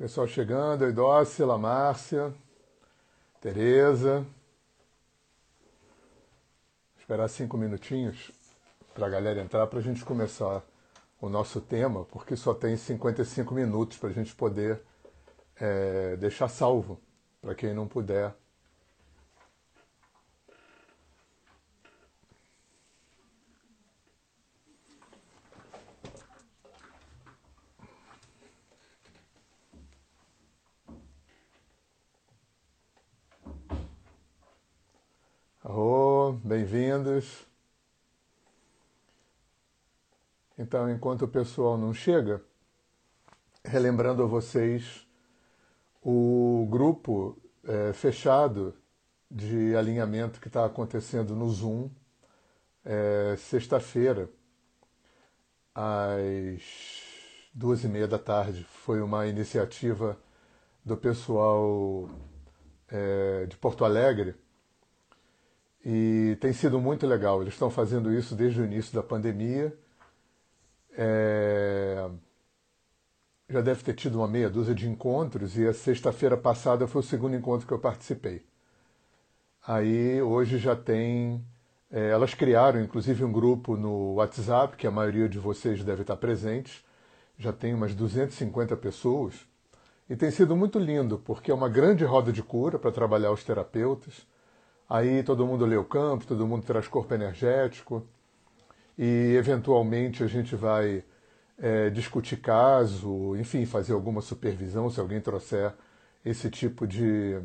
Pessoal chegando, Eudócila, Márcia, Tereza. Esperar cinco minutinhos para a galera entrar para a gente começar o nosso tema, porque só tem 55 minutos para a gente poder é, deixar salvo para quem não puder Então, enquanto o pessoal não chega, relembrando a vocês o grupo é, fechado de alinhamento que está acontecendo no Zoom, é, sexta-feira, às duas e meia da tarde. Foi uma iniciativa do pessoal é, de Porto Alegre e tem sido muito legal. Eles estão fazendo isso desde o início da pandemia. É... Já deve ter tido uma meia dúzia de encontros e a sexta-feira passada foi o segundo encontro que eu participei. Aí hoje já tem. É, elas criaram inclusive um grupo no WhatsApp, que a maioria de vocês deve estar presentes. Já tem umas 250 pessoas. E tem sido muito lindo, porque é uma grande roda de cura para trabalhar os terapeutas Aí todo mundo lê o campo, todo mundo traz corpo energético e eventualmente a gente vai é, discutir caso, enfim, fazer alguma supervisão se alguém trouxer esse tipo de,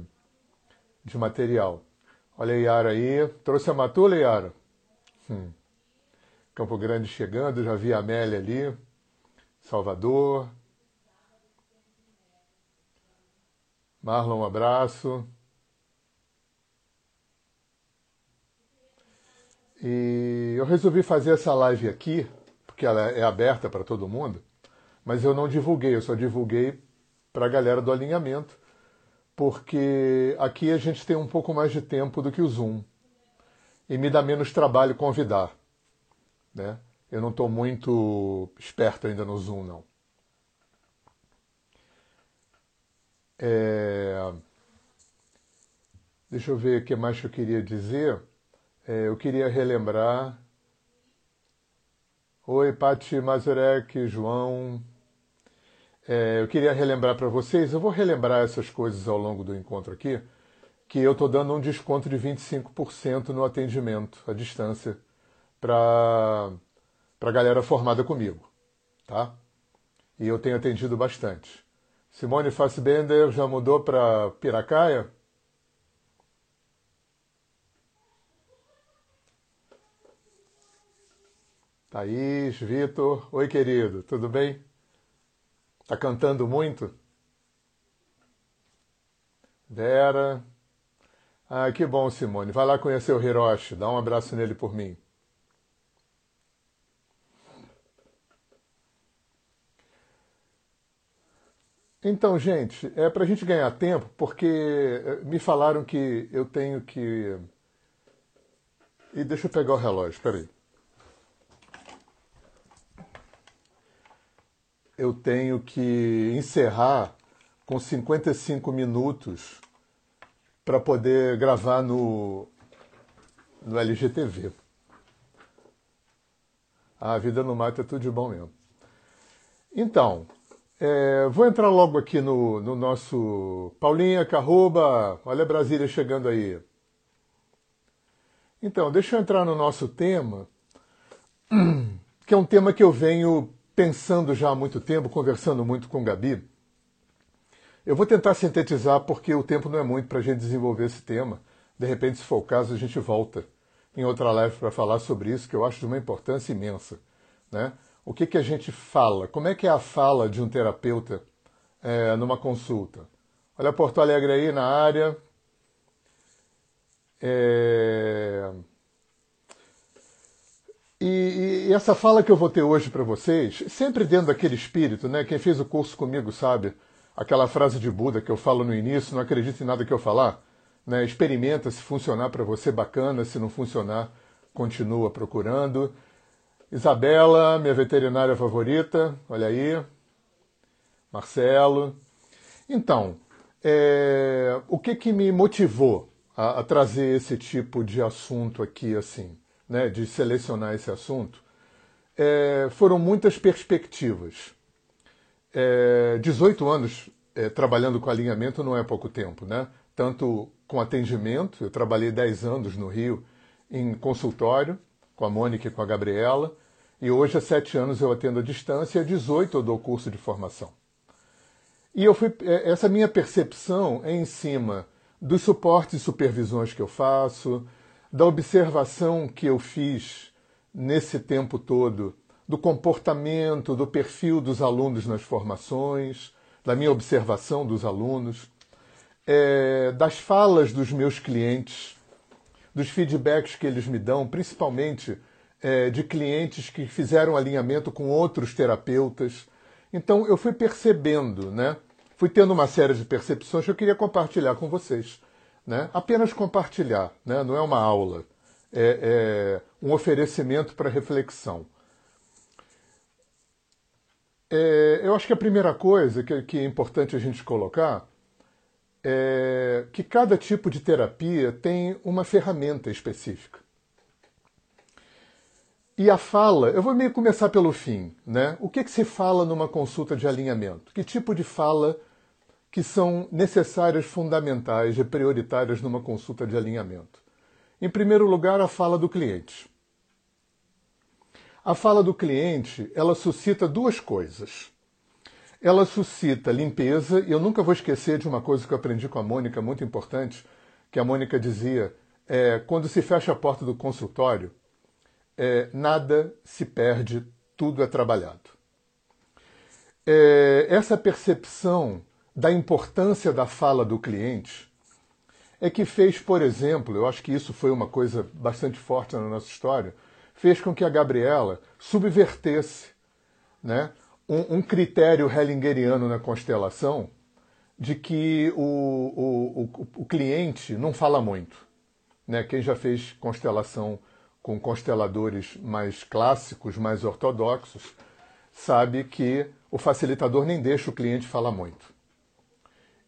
de material. Olha a Yara aí. Trouxe a Matula, Yara? Hum. Campo Grande chegando, já vi a Amélia ali. Salvador. Marlon, um abraço. E eu resolvi fazer essa live aqui, porque ela é aberta para todo mundo, mas eu não divulguei, eu só divulguei para a galera do alinhamento, porque aqui a gente tem um pouco mais de tempo do que o Zoom e me dá menos trabalho convidar. Né? Eu não estou muito esperto ainda no Zoom, não. É... Deixa eu ver o que mais eu queria dizer. É, eu queria relembrar. Oi, Pati Mazurek, João. É, eu queria relembrar para vocês, eu vou relembrar essas coisas ao longo do encontro aqui, que eu estou dando um desconto de 25% no atendimento à distância para a galera formada comigo, tá? E eu tenho atendido bastante. Simone Fassbender já mudou para Piracaia? Thaís, Vitor. Oi, querido, tudo bem? Tá cantando muito? Vera. Ah, que bom, Simone. Vai lá conhecer o Hiroshi, dá um abraço nele por mim. Então, gente, é para a gente ganhar tempo, porque eh, me falaram que eu tenho que. E deixa eu pegar o relógio, peraí. Eu tenho que encerrar com 55 minutos para poder gravar no, no LGTV. A vida no mato é tudo de bom mesmo. Então, é, vou entrar logo aqui no, no nosso. Paulinha Carroba, olha Brasília chegando aí. Então, deixa eu entrar no nosso tema, que é um tema que eu venho pensando já há muito tempo, conversando muito com Gabi. Eu vou tentar sintetizar porque o tempo não é muito para a gente desenvolver esse tema. De repente, se for o caso, a gente volta em outra live para falar sobre isso, que eu acho de uma importância imensa. Né? O que, que a gente fala? Como é que é a fala de um terapeuta é, numa consulta? Olha Porto Alegre aí na área. É... E, e, essa fala que eu vou ter hoje para vocês, sempre dentro daquele espírito, né? Quem fez o curso comigo sabe aquela frase de Buda que eu falo no início, não acredita em nada que eu falar, né? Experimenta se funcionar para você bacana, se não funcionar, continua procurando. Isabela, minha veterinária favorita, olha aí. Marcelo. Então, é, o que, que me motivou a, a, trazer esse tipo de assunto aqui, assim, né, de selecionar esse assunto? É, foram muitas perspectivas. É, 18 anos é, trabalhando com alinhamento não é pouco tempo, né? Tanto com atendimento, eu trabalhei 10 anos no Rio em consultório, com a Mônica e com a Gabriela, e hoje há 7 anos eu atendo à distância e há 18 eu dou curso de formação. E eu fui, é, essa minha percepção é em cima dos suportes e supervisões que eu faço, da observação que eu fiz nesse tempo todo do comportamento, do perfil dos alunos nas formações, da minha observação dos alunos, é, das falas dos meus clientes, dos feedbacks que eles me dão, principalmente é, de clientes que fizeram alinhamento com outros terapeutas. Então eu fui percebendo, né? Fui tendo uma série de percepções que eu queria compartilhar com vocês. Né? Apenas compartilhar, né? não é uma aula, é, é um oferecimento para reflexão. É, eu acho que a primeira coisa que, que, é importante a gente colocar é que cada tipo de terapia tem uma ferramenta específica. E a fala, eu vou meio começar pelo fim, né? O que, que se fala numa consulta de alinhamento? Que tipo de fala que são necessárias, fundamentais e prioritárias numa consulta de alinhamento? Em primeiro lugar, a fala do cliente. A fala do cliente, ela suscita duas coisas. Ela suscita limpeza, e eu nunca vou esquecer de uma coisa que eu aprendi com a Mônica, muito importante, que a Mônica dizia, é, quando se fecha a porta do consultório, é, nada se perde, tudo é trabalhado. É, essa percepção da importância da fala do cliente é que fez, por exemplo, eu acho que isso foi uma coisa bastante forte na nossa história, fez com que a Gabriela subvertesse né, um, um critério hellingeriano na constelação de que o, o, o, o cliente não fala muito. Né? Quem já fez constelação com consteladores mais clássicos, mais ortodoxos, sabe que o facilitador nem deixa o cliente falar muito.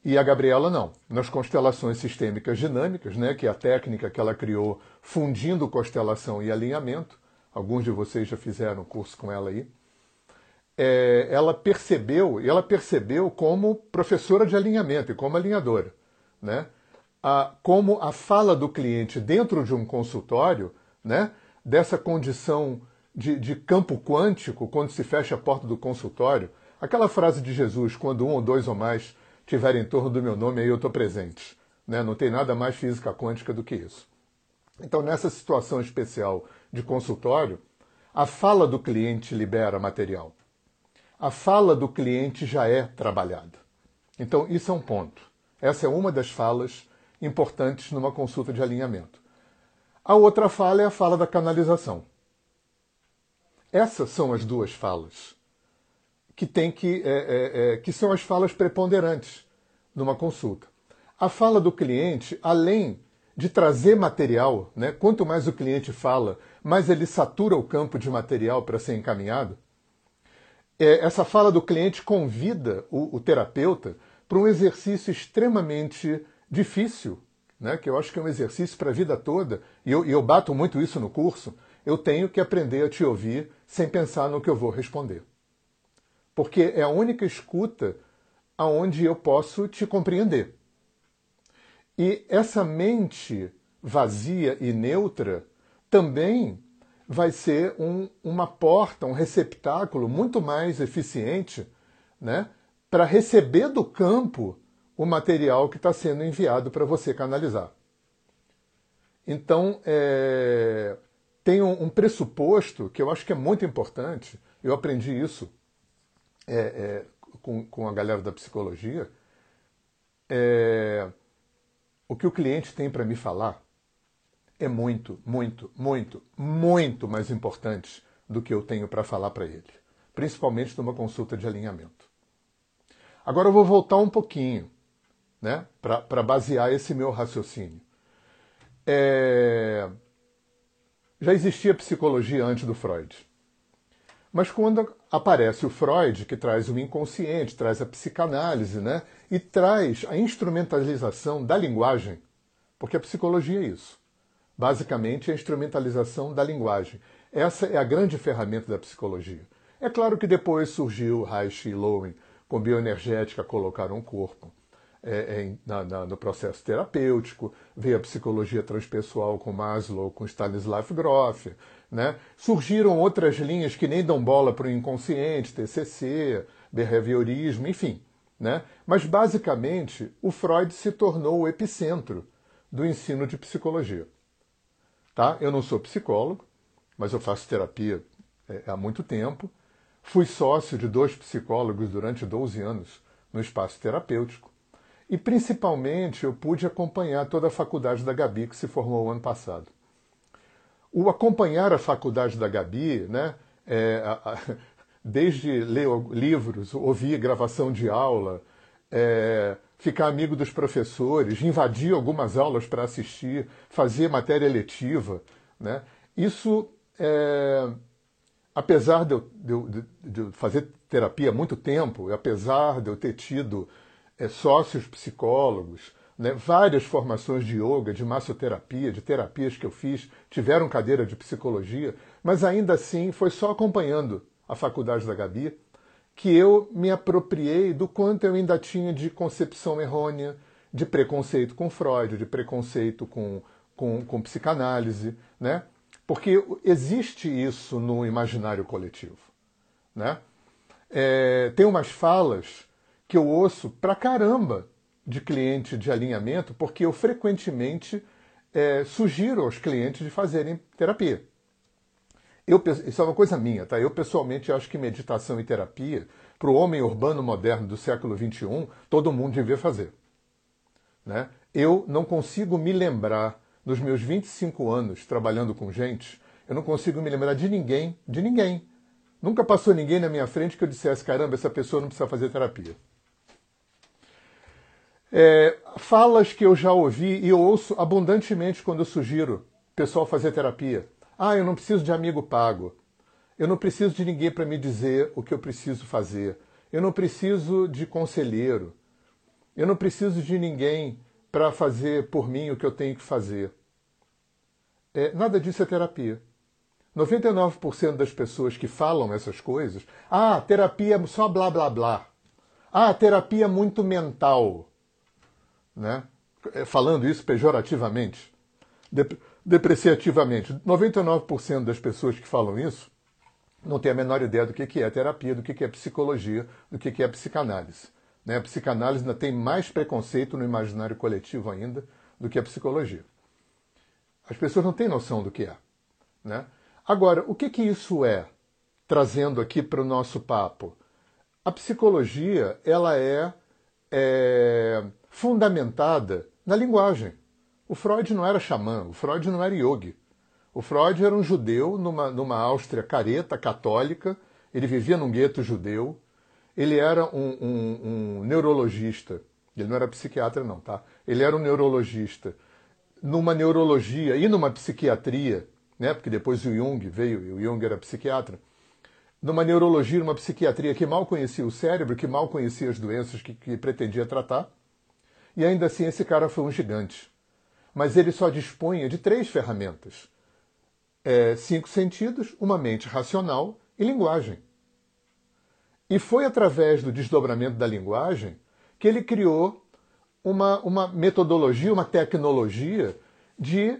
E a Gabriela não. Nas constelações sistêmicas dinâmicas, né, que é a técnica que ela criou fundindo constelação e alinhamento, alguns de vocês já fizeram curso com ela aí, é, ela percebeu, e ela percebeu como professora de alinhamento e como alinhadora, né, a, como a fala do cliente dentro de um consultório né, dessa condição de, de campo quântico quando se fecha a porta do consultório. Aquela frase de Jesus, quando um ou dois ou mais estiverem em torno do meu nome, aí eu estou presente. Né? Não tem nada mais física quântica do que isso. Então, nessa situação especial de consultório, a fala do cliente libera material. A fala do cliente já é trabalhada. Então, isso é um ponto. Essa é uma das falas importantes numa consulta de alinhamento. A outra fala é a fala da canalização. Essas são as duas falas que tem que, é, é, é, que são as falas preponderantes numa consulta. A fala do cliente, além de trazer material, né, quanto mais o cliente fala, mais ele satura o campo de material para ser encaminhado. É, essa fala do cliente convida o, o terapeuta para um exercício extremamente difícil né, que eu acho que é um exercício para a vida toda, e eu, e eu bato muito isso no curso, eu tenho que aprender a te ouvir sem pensar no que eu vou responder. Porque é a única escuta aonde eu posso te compreender. E essa mente vazia e neutra também vai ser um, uma porta, um receptáculo muito mais eficiente né, para receber do campo o material que está sendo enviado para você canalizar. Então, é, tem um, um, pressuposto que eu acho que é muito importante, eu aprendi isso é, é, com, com a galera da psicologia. É, o que o cliente tem para me falar é muito, muito, muito, muito mais importante do que eu tenho para falar para ele, principalmente numa consulta de alinhamento. Agora eu vou voltar um pouquinho né, para basear esse meu raciocínio. É... Já existia psicologia antes do Freud. Mas quando aparece o Freud, que traz o inconsciente, traz a psicanálise, né? E traz a instrumentalização da linguagem, porque a psicologia é isso. Basicamente, é a instrumentalização da linguagem. Essa é a grande ferramenta da psicologia. É claro que depois surgiu Reich e Lowen com bioenergética colocaram o corpo é, é, na, na, no processo terapêutico, veio a psicologia transpessoal com Maslow, com Stanislav Grof, né? surgiram outras linhas que nem dão bola para o inconsciente, TCC, behaviorismo, enfim. Né? Mas, basicamente, o Freud se tornou o epicentro do ensino de psicologia. Tá? Eu não sou psicólogo, mas eu faço terapia é, há muito tempo. Fui sócio de dois psicólogos durante 12 anos no espaço terapêutico. E principalmente eu pude acompanhar toda a faculdade da Gabi, que se formou ano passado. O acompanhar a faculdade da Gabi, né, é, a, a, desde ler livros, ouvir gravação de aula, é, ficar amigo dos professores, invadir algumas aulas para assistir, fazer matéria letiva, né, isso, é, apesar de eu, de, de eu, fazer terapia há muito tempo, apesar de eu ter tido é, sócios psicólogos, né, várias formações de yoga, de massoterapia, de terapias que eu fiz, tiveram cadeira de psicologia, mas ainda assim foi só acompanhando a faculdade da Gabi que eu me apropriei do quanto eu ainda tinha de concepção errônea, de preconceito com Freud, de preconceito com, com, com psicanálise, né? Porque existe isso no imaginário coletivo, né? É, tem umas falas que eu ouço pra caramba de cliente de alinhamento, porque eu frequentemente é, sugiro aos clientes de fazerem terapia. Eu, isso é uma coisa minha, tá? Eu pessoalmente acho que meditação e terapia, para o homem urbano moderno do século XXI, todo mundo devia fazer. Né? Eu não consigo me lembrar, nos meus 25 anos trabalhando com gente, eu não consigo me lembrar de ninguém, de ninguém. Nunca passou ninguém na minha frente que eu dissesse, caramba, essa pessoa não precisa fazer terapia. É, falas que eu já ouvi e eu ouço abundantemente quando eu sugiro pessoal fazer terapia. Ah, eu não preciso de amigo pago. Eu não preciso de ninguém para me dizer o que eu preciso fazer. Eu não preciso de conselheiro. Eu não preciso de ninguém para fazer por mim o que eu tenho que fazer. É, nada disso é terapia. 99% das pessoas que falam essas coisas, ah, terapia é só blá blá blá. Ah, terapia é muito mental né? É, falando isso pejorativamente, depreciativamente. 99% das pessoas que falam isso não tem a menor ideia do que é terapia, do que é psicologia, do que é psicanálise. Né? A psicanálise ainda tem mais preconceito no imaginário coletivo ainda do que a psicologia. As pessoas não têm noção do que é. Né? Agora, o que, que isso é? Trazendo aqui para o nosso papo. A psicologia, ela é, é fundamentada na linguagem. O Freud não era xamã, o Freud não era yogi. O Freud era um judeu numa, numa Áustria careta, católica, ele vivia num gueto judeu, ele era um, um, um neurologista, ele não era psiquiatra não, tá? Ele era um neurologista numa neurologia e numa psiquiatria, né? Porque depois o Jung veio, e o Jung era psiquiatra, numa neurologia, numa psiquiatria que mal conhecia o cérebro, que mal conhecia as doenças que, que pretendia tratar, e ainda assim esse cara foi um gigante. Mas ele só dispunha de três ferramentas: é, cinco sentidos, uma mente racional e linguagem. E foi através do desdobramento da linguagem que ele criou uma, uma metodologia, uma tecnologia de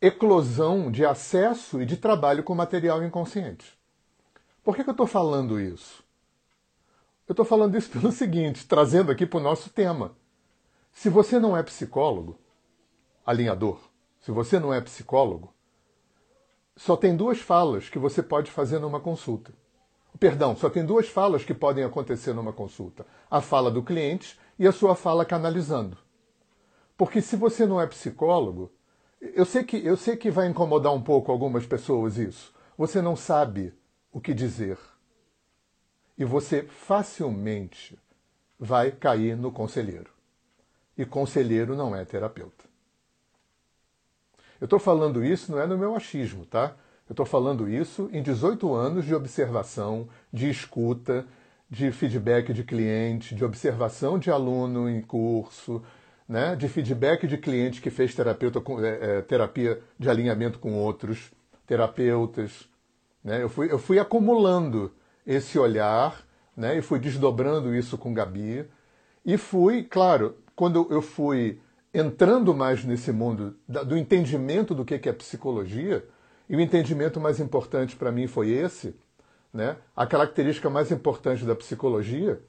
eclosão, de acesso e de trabalho com material inconsciente. Por que, que eu estou falando isso? Eu estou falando isso pelo seguinte, trazendo aqui para o nosso tema. Se você não é psicólogo, alinhador, se você não é psicólogo, só tem duas falas que você pode fazer numa consulta. Perdão, só tem duas falas que podem acontecer numa consulta: a fala do cliente e a sua fala canalizando. Porque se você não é psicólogo, eu sei que eu sei que vai incomodar um pouco algumas pessoas isso. Você não sabe o que dizer. E você facilmente vai cair no conselheiro e conselheiro não é terapeuta. Eu estou falando isso não é no meu achismo, tá? Eu estou falando isso em 18 anos de observação, de escuta, de feedback de cliente, de observação de aluno em curso, né, de feedback de cliente que fez terapeuta, é, é, terapia de alinhamento com outros terapeutas. Né? Eu, fui, eu fui acumulando esse olhar né, e fui desdobrando isso com Gabi. E fui, claro, quando eu fui entrando mais nesse mundo do entendimento do que é psicologia, e o entendimento mais importante para mim foi esse, né? A característica mais importante da psicologia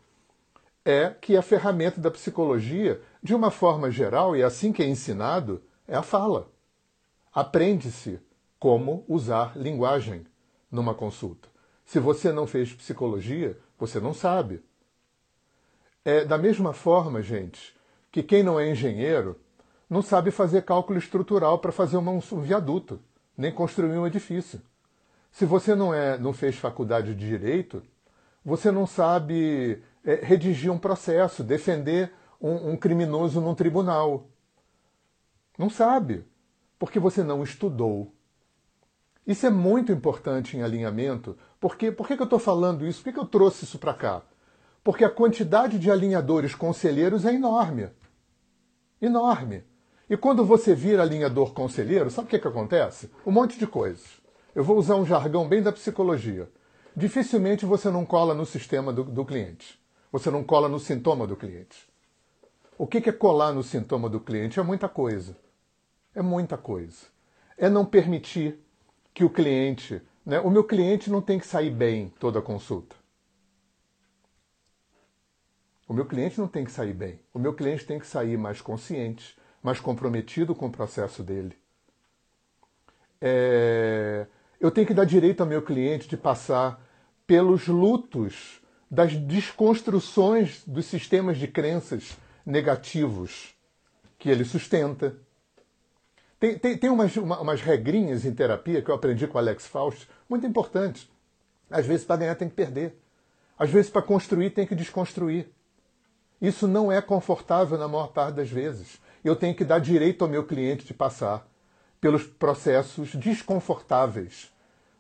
é que a ferramenta da psicologia, de uma forma geral, e assim que é ensinado, é a fala. Aprende-se como usar linguagem numa consulta. Se você não fez psicologia, você não sabe. É da mesma forma, gente, que quem não é engenheiro não sabe fazer cálculo estrutural para fazer um viaduto nem construir um edifício. Se você não, é, não fez faculdade de direito, você não sabe é, redigir um processo, defender um, um criminoso num tribunal. Não sabe, porque você não estudou. Isso é muito importante em alinhamento. Porque, por que, que eu estou falando isso? Por que, que eu trouxe isso para cá? Porque a quantidade de alinhadores conselheiros é enorme. Enorme. E quando você vira alinhador conselheiro, sabe o que, que acontece? Um monte de coisas. Eu vou usar um jargão bem da psicologia. Dificilmente você não cola no sistema do, do cliente. Você não cola no sintoma do cliente. O que, que é colar no sintoma do cliente? É muita coisa. É muita coisa. É não permitir que o cliente. Né, o meu cliente não tem que sair bem toda a consulta. O meu cliente não tem que sair bem. O meu cliente tem que sair mais consciente, mais comprometido com o processo dele. É... Eu tenho que dar direito ao meu cliente de passar pelos lutos das desconstruções dos sistemas de crenças negativos que ele sustenta. Tem, tem, tem umas, uma, umas regrinhas em terapia que eu aprendi com Alex Faust, muito importantes. Às vezes, para ganhar, tem que perder. Às vezes, para construir, tem que desconstruir. Isso não é confortável na maior parte das vezes eu tenho que dar direito ao meu cliente de passar pelos processos desconfortáveis,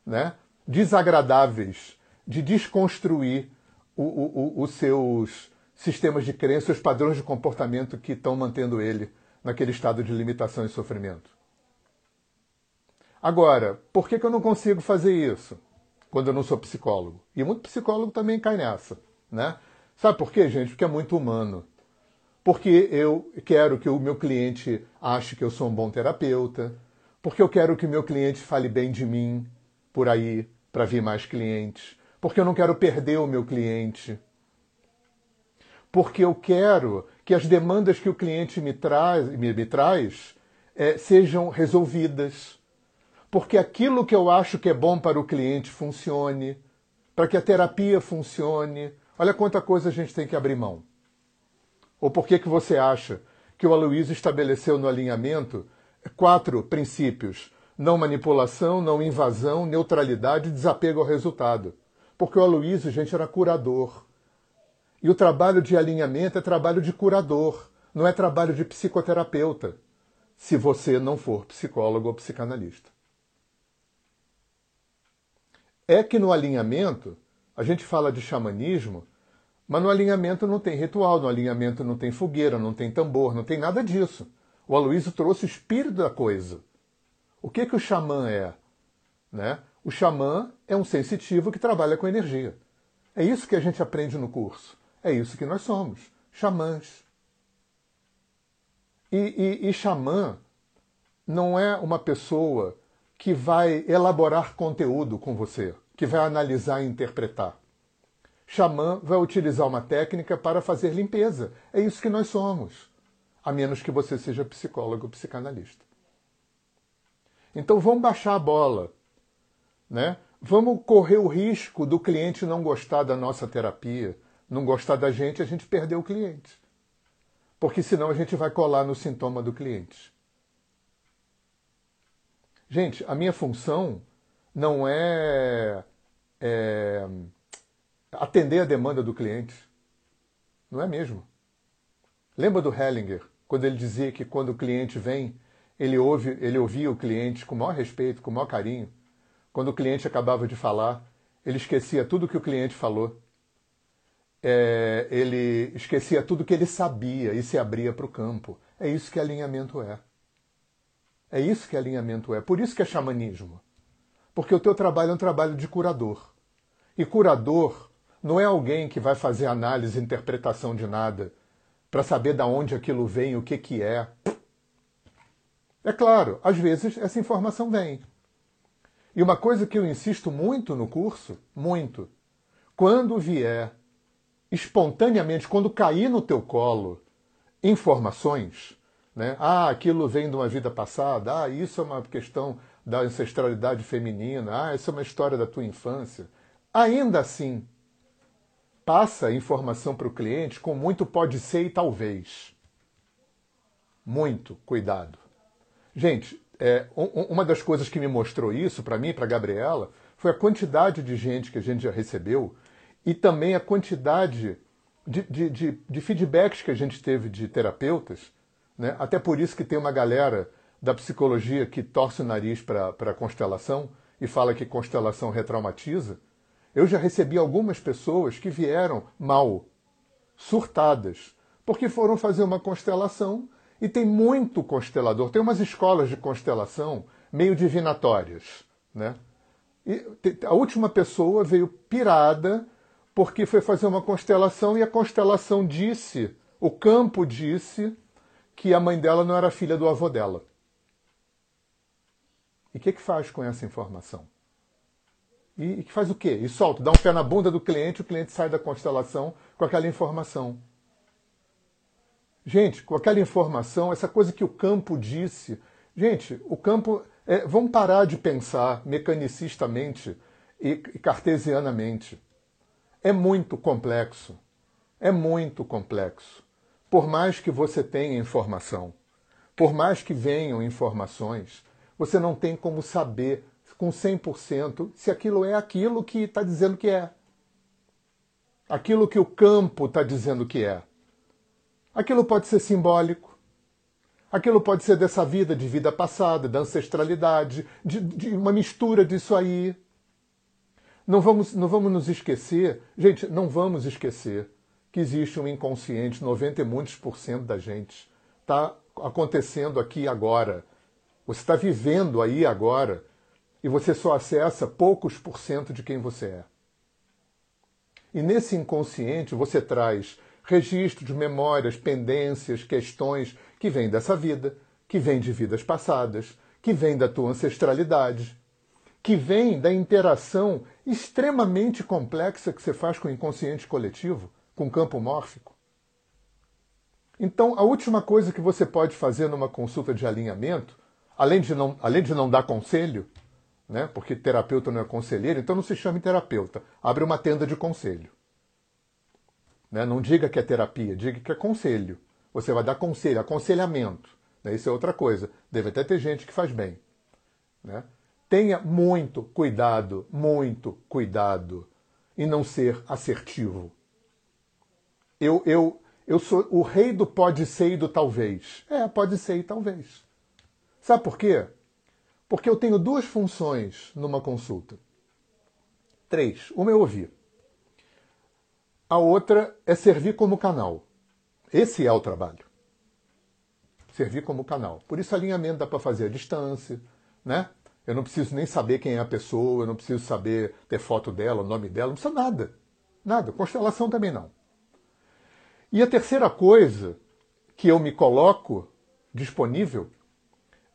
né? desagradáveis, de desconstruir o, o, os seus sistemas de crença, os padrões de comportamento que estão mantendo ele naquele estado de limitação e sofrimento. Agora, por que, que eu não consigo fazer isso quando eu não sou psicólogo? E muito psicólogo também cai nessa, né? Sabe por quê, gente? Porque é muito humano porque eu quero que o meu cliente ache que eu sou um bom terapeuta, porque eu quero que o meu cliente fale bem de mim por aí para vir mais clientes, porque eu não quero perder o meu cliente, porque eu quero que as demandas que o cliente me traz, me, me traz é, sejam resolvidas, porque aquilo que eu acho que é bom para o cliente funcione, para que a terapia funcione. Olha quanta coisa a gente tem que abrir mão. Ou por que, que você acha que o Aloysio estabeleceu no alinhamento quatro princípios? Não manipulação, não invasão, neutralidade e desapego ao resultado. Porque o Aloysio, gente, era curador. E o trabalho de alinhamento é trabalho de curador, não é trabalho de psicoterapeuta, se você não for psicólogo ou psicanalista. É que no alinhamento, a gente fala de xamanismo, mas no alinhamento não tem ritual, no alinhamento não tem fogueira, não tem tambor, não tem nada disso. O Aloysio trouxe o espírito da coisa. O que, que o xamã é? Né? O xamã é um sensitivo que trabalha com energia. É isso que a gente aprende no curso. É isso que nós somos, xamãs. E, e, e xamã não é uma pessoa que vai elaborar conteúdo com você, que vai analisar e interpretar xamã vai utilizar uma técnica para fazer limpeza. É isso que nós somos, a menos que você seja psicólogo ou psicanalista. Então vamos baixar a bola, né? Vamos correr o risco do cliente não gostar da nossa terapia, não gostar da gente, a gente perder o cliente. Porque senão a gente vai colar no sintoma do cliente. Gente, a minha função não é, é atender a demanda do cliente. Não é mesmo? Lembra do Hellinger, quando ele dizia que quando o cliente vem, ele, ouve, ele ouvia o cliente com o maior respeito, com o maior carinho, quando o cliente acabava de falar, ele esquecia tudo que o cliente falou. É, ele esquecia tudo que ele sabia e se abria para o campo. É isso que alinhamento é. É isso que alinhamento é. Por isso que é xamanismo. Porque o teu trabalho é um trabalho de curador. E curador não é alguém que vai fazer análise e interpretação de nada para saber de onde aquilo vem, o que, que é. É claro, às vezes essa informação vem. E uma coisa que eu insisto muito no curso, muito, quando vier espontaneamente, quando cair no teu colo informações, né? Ah, aquilo vem de uma vida passada, ah, isso é uma questão da ancestralidade feminina, ah, isso é uma história da tua infância. Ainda assim, passa a informação para o cliente com muito pode ser e talvez. Muito cuidado. Gente, é, uma das coisas que me mostrou isso para mim e para Gabriela foi a quantidade de gente que a gente já recebeu e também a quantidade de, de, de, de feedbacks que a gente teve de terapeutas. Né? Até por isso que tem uma galera da psicologia que torce o nariz para a constelação e fala que constelação retraumatiza. Eu já recebi algumas pessoas que vieram mal, surtadas, porque foram fazer uma constelação e tem muito constelador. Tem umas escolas de constelação meio divinatórias, né? E a última pessoa veio pirada porque foi fazer uma constelação e a constelação disse, o campo disse que a mãe dela não era filha do avô dela. E o que, que faz com essa informação? E, que faz o quê? E solta, dá um pé na bunda do cliente, o cliente sai da constelação com aquela informação. Gente, com aquela informação, essa coisa que o campo disse. Gente, o campo. É, vamos parar de pensar mecanicistamente e cartesianamente. É muito complexo. É muito complexo. Por mais que você tenha informação, por mais que venham informações, você não tem como saber com 100% se aquilo é aquilo que está dizendo que é. Aquilo que o campo está dizendo que é. Aquilo pode ser simbólico. Aquilo pode ser dessa vida, de vida passada, da ancestralidade, de, de uma mistura disso aí. Não vamos, não vamos nos esquecer, gente, não vamos esquecer que existe um inconsciente, 90 e muitos por cento da gente. Está acontecendo aqui agora. Você está vivendo aí agora e você só acessa poucos por cento de quem você é. E nesse inconsciente você traz registros, memórias, pendências, questões que vêm dessa vida, que vêm de vidas passadas, que vêm da tua ancestralidade, que vêm da interação extremamente complexa que você faz com o inconsciente coletivo com campo mórfico. Então, a última coisa que você pode fazer numa consulta de alinhamento, além de não, além de não dar conselho, né, porque terapeuta não é conselheiro, então não se chame terapeuta, abre uma tenda de conselho. Né? Não diga que é terapia, diga que é conselho. Você vai dar conselho, aconselhamento. Né? Isso é outra coisa. Deve até ter gente que faz bem. Né? Tenha muito cuidado, muito cuidado em não ser assertivo. Eu, eu, eu sou o rei do pode ser e do talvez. É, pode ser e talvez. Sabe por quê? Porque eu tenho duas funções numa consulta. Três. Uma é ouvir. A outra é servir como canal. Esse é o trabalho. Servir como canal. Por isso alinhamento dá para fazer à distância, né? Eu não preciso nem saber quem é a pessoa, eu não preciso saber ter foto dela, o nome dela, não precisa nada. Nada. Constelação também não. E a terceira coisa que eu me coloco disponível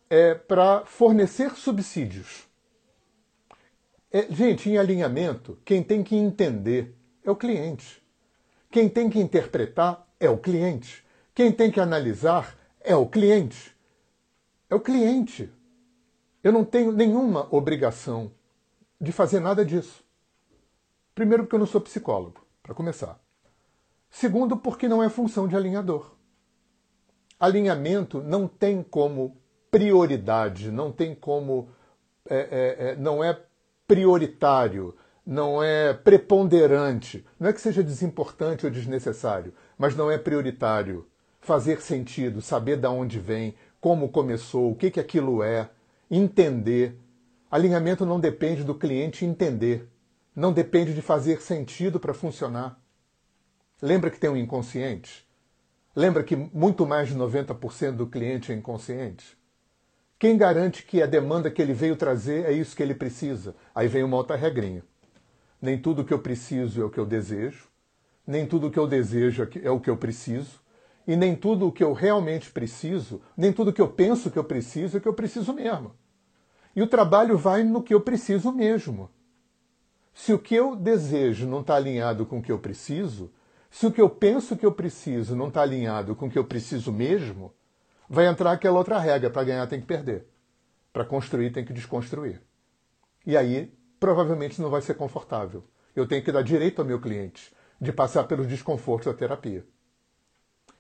é para fornecer subsídios. É, gente, em alinhamento, quem tem que entender é o cliente. Quem tem que interpretar é o cliente. Quem tem que analisar é o cliente. É o cliente. Eu não tenho nenhuma obrigação de fazer nada disso. Primeiro, porque eu não sou psicólogo, para começar. Segundo, porque não é função de alinhador. Alinhamento não tem como prioridade, não tem como. É, é, é, não é prioritário, não é preponderante. Não é que seja desimportante ou desnecessário, mas não é prioritário. Fazer sentido, saber de onde vem, como começou, o que, que aquilo é, entender. Alinhamento não depende do cliente entender, não depende de fazer sentido para funcionar. Lembra que tem um inconsciente? Lembra que muito mais de 90% do cliente é inconsciente? Quem garante que a demanda que ele veio trazer é isso que ele precisa? Aí vem uma outra regrinha. Nem tudo que eu preciso é o que eu desejo, nem tudo que eu desejo é o que eu preciso, e nem tudo o que eu realmente preciso, nem tudo que eu penso que eu preciso é o que eu preciso mesmo. E o trabalho vai no que eu preciso mesmo. Se o que eu desejo não está alinhado com o que eu preciso, se o que eu penso que eu preciso não está alinhado com o que eu preciso mesmo, vai entrar aquela outra regra: para ganhar tem que perder. Para construir tem que desconstruir. E aí, provavelmente não vai ser confortável. Eu tenho que dar direito ao meu cliente de passar pelos desconfortos da terapia.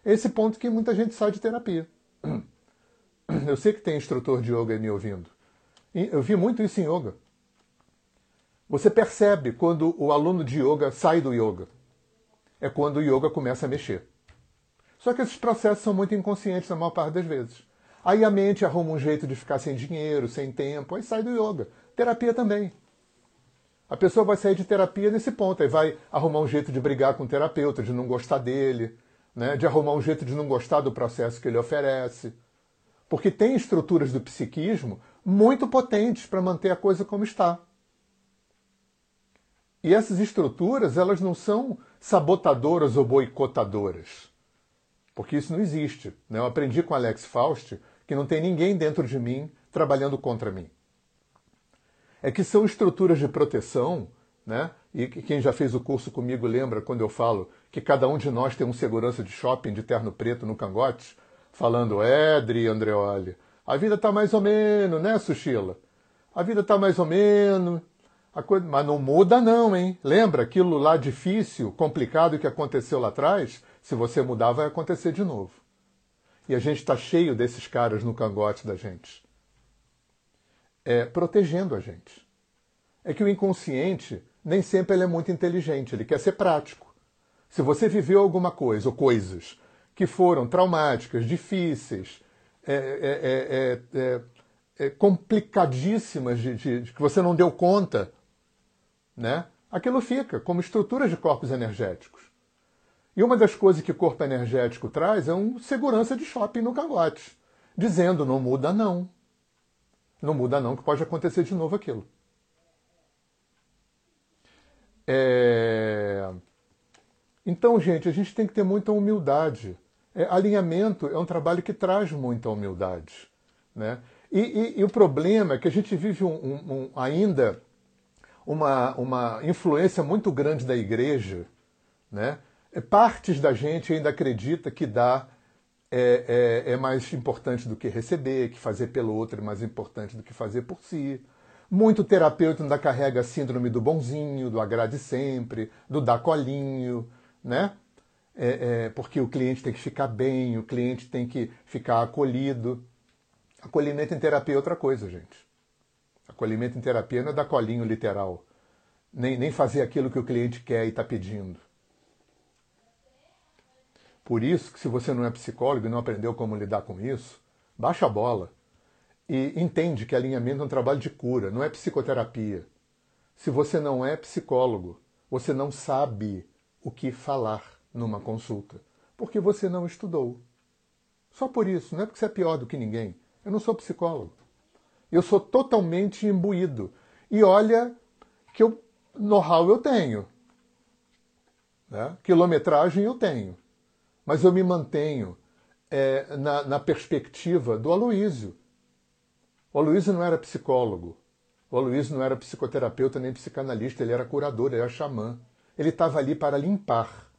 Esse ponto que muita gente sai de terapia. Eu sei que tem instrutor de yoga aí me ouvindo. Eu vi muito isso em yoga. Você percebe quando o aluno de yoga sai do yoga. É quando o yoga começa a mexer. Só que esses processos são muito inconscientes na maior parte das vezes. Aí a mente arruma um jeito de ficar sem dinheiro, sem tempo, aí sai do yoga. Terapia também. A pessoa vai sair de terapia nesse ponto, aí vai arrumar um jeito de brigar com o terapeuta, de não gostar dele, né? de arrumar um jeito de não gostar do processo que ele oferece. Porque tem estruturas do psiquismo muito potentes para manter a coisa como está. E essas estruturas, elas não são sabotadoras ou boicotadoras. Porque isso não existe. Né? Eu aprendi com Alex Faust que não tem ninguém dentro de mim trabalhando contra mim. É que são estruturas de proteção, né? E quem já fez o curso comigo lembra quando eu falo que cada um de nós tem um segurança de shopping de terno preto no cangote, falando, é, Dri Andreoli, a vida tá mais ou menos, né, Sushila? A vida tá mais ou menos, coisa... mas não muda não, hein? Lembra aquilo lá difícil, complicado que aconteceu lá atrás? Se você mudar, vai acontecer de novo. E a gente está cheio desses caras no cangote da gente. É, protegendo a gente. É que o inconsciente nem sempre ele é muito inteligente, ele quer ser prático. Se você viveu alguma coisa ou coisas que foram traumáticas, difíceis, é, é, é, é complicadíssimas, de, de, de, que você não deu conta, né? aquilo fica como estruturas de corpos energéticos. E uma das coisas que o corpo energético traz é um segurança de shopping no cangote, dizendo não muda não. Não muda não, que pode acontecer de novo aquilo. É... Então, gente, a gente tem que ter muita humildade. É, alinhamento é um trabalho que traz muita humildade. Né? E, e, e o problema é que a gente vive um, um, um, ainda uma, uma influência muito grande da igreja, né? É, partes da gente ainda acredita que dar é, é, é, mais importante do que receber, que fazer pelo outro é mais importante do que fazer por si. Muito terapeuta ainda carrega a síndrome do bonzinho, do agrade sempre, do dar colinho, né? É, é, porque o cliente tem que ficar bem, o cliente tem que ficar acolhido. Acolhimento em terapia é outra coisa, gente. Acolhimento em terapia não é dar colinho literal, nem, nem fazer aquilo que o cliente quer e está pedindo. Por isso que se você não é psicólogo e não aprendeu como lidar com isso, baixa a bola e entende que alinhamento é um trabalho de cura, não é psicoterapia. Se você não é psicólogo, você não sabe o que falar numa consulta, porque você não estudou. Só por isso, não é porque você é pior do que ninguém. Eu não sou psicólogo. Eu sou totalmente imbuído. E olha que know-how eu tenho. Né? Quilometragem eu tenho mas eu me mantenho é, na, na, perspectiva do Aloísio. O Aloísio não era psicólogo, o Aloísio não era psicoterapeuta nem psicanalista, ele era curador, ele era xamã. Ele estava ali para limpar.